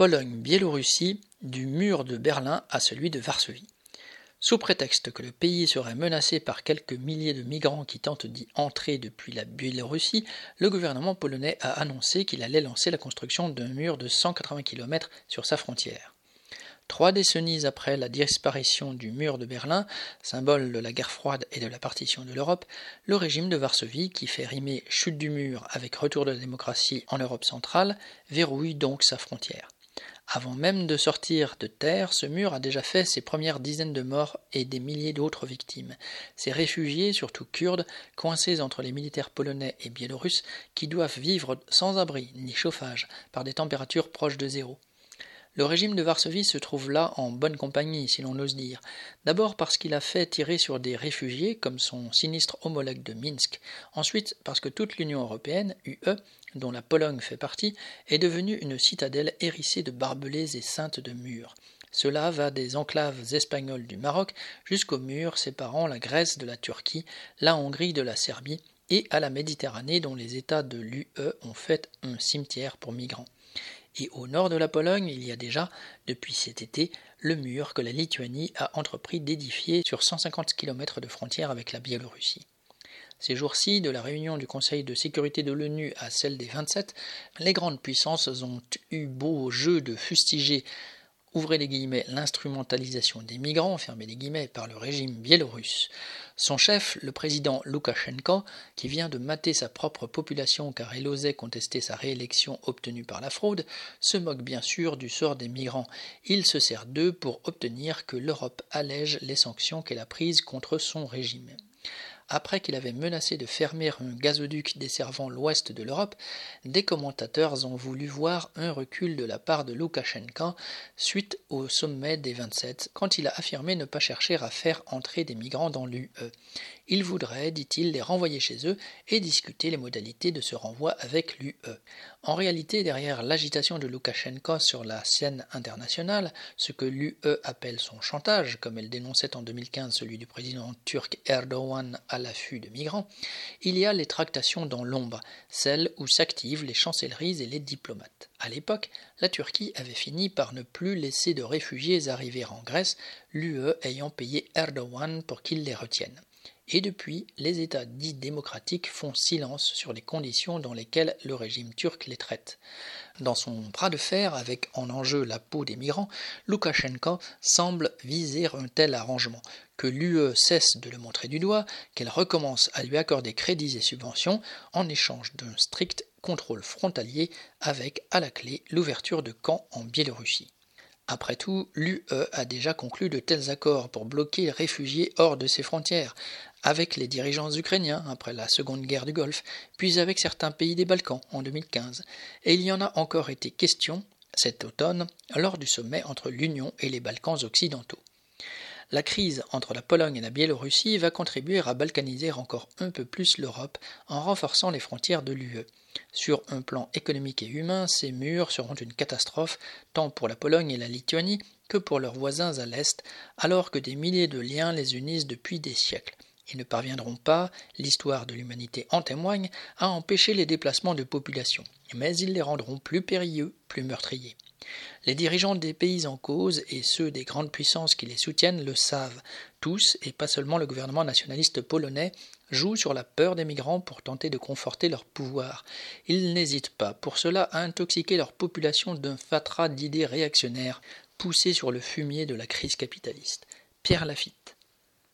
Pologne-Biélorussie du mur de Berlin à celui de Varsovie. Sous prétexte que le pays serait menacé par quelques milliers de migrants qui tentent d'y entrer depuis la Biélorussie, le gouvernement polonais a annoncé qu'il allait lancer la construction d'un mur de 180 km sur sa frontière. Trois décennies après la disparition du mur de Berlin, symbole de la guerre froide et de la partition de l'Europe, le régime de Varsovie, qui fait rimer chute du mur avec retour de la démocratie en Europe centrale, verrouille donc sa frontière. Avant même de sortir de terre, ce mur a déjà fait ses premières dizaines de morts et des milliers d'autres victimes. Ces réfugiés, surtout kurdes, coincés entre les militaires polonais et biélorusses, qui doivent vivre sans abri ni chauffage, par des températures proches de zéro. Le régime de Varsovie se trouve là en bonne compagnie, si l'on ose dire. D'abord parce qu'il a fait tirer sur des réfugiés, comme son sinistre homologue de Minsk. Ensuite parce que toute l'Union européenne, UE, dont la Pologne fait partie, est devenue une citadelle hérissée de barbelés et ceintes de murs. Cela va des enclaves espagnoles du Maroc jusqu'aux murs séparant la Grèce de la Turquie, la Hongrie de la Serbie et à la Méditerranée dont les États de l'UE ont fait un cimetière pour migrants. Et au nord de la Pologne, il y a déjà, depuis cet été, le mur que la Lituanie a entrepris d'édifier sur 150 km de frontière avec la Biélorussie. Ces jours-ci, de la réunion du Conseil de sécurité de l'ONU à celle des 27, les grandes puissances ont eu beau jeu de fustiger ouvrez les guillemets, l'instrumentalisation des migrants, fermez les guillemets, par le régime biélorusse. Son chef, le président Loukachenko, qui vient de mater sa propre population car elle osait contester sa réélection obtenue par la fraude, se moque bien sûr du sort des migrants. Il se sert d'eux pour obtenir que l'Europe allège les sanctions qu'elle a prises contre son régime après qu'il avait menacé de fermer un gazoduc desservant l'ouest de l'Europe, des commentateurs ont voulu voir un recul de la part de Loukachenko suite au sommet des 27, quand il a affirmé ne pas chercher à faire entrer des migrants dans l'UE. Il voudrait, dit-il, les renvoyer chez eux et discuter les modalités de ce renvoi avec l'UE. En réalité, derrière l'agitation de Loukachenko sur la scène internationale, ce que l'UE appelle son chantage, comme elle dénonçait en 2015 celui du président turc Erdogan à l'affût de migrants, il y a les tractations dans l'ombre, celles où s'activent les chancelleries et les diplomates. À l'époque, la Turquie avait fini par ne plus laisser de réfugiés arriver en Grèce, l'UE ayant payé Erdogan pour qu'il les retienne et depuis, les États dits démocratiques font silence sur les conditions dans lesquelles le régime turc les traite. Dans son bras de fer, avec en enjeu la peau des migrants, Loukachenko semble viser un tel arrangement, que l'UE cesse de le montrer du doigt, qu'elle recommence à lui accorder crédits et subventions en échange d'un strict contrôle frontalier avec, à la clé, l'ouverture de camps en Biélorussie. Après tout, l'UE a déjà conclu de tels accords pour bloquer les réfugiés hors de ses frontières, avec les dirigeants ukrainiens après la Seconde Guerre du Golfe, puis avec certains pays des Balkans en 2015, et il y en a encore été question cet automne lors du sommet entre l'Union et les Balkans occidentaux. La crise entre la Pologne et la Biélorussie va contribuer à balkaniser encore un peu plus l'Europe en renforçant les frontières de l'UE. Sur un plan économique et humain, ces murs seront une catastrophe tant pour la Pologne et la Lituanie que pour leurs voisins à l'Est, alors que des milliers de liens les unissent depuis des siècles. Ils ne parviendront pas, l'histoire de l'humanité en témoigne, à empêcher les déplacements de population, mais ils les rendront plus périlleux, plus meurtriers. Les dirigeants des pays en cause et ceux des grandes puissances qui les soutiennent le savent. Tous, et pas seulement le gouvernement nationaliste polonais, jouent sur la peur des migrants pour tenter de conforter leur pouvoir. Ils n'hésitent pas pour cela à intoxiquer leur population d'un fatras d'idées réactionnaires poussées sur le fumier de la crise capitaliste. Pierre Lafitte.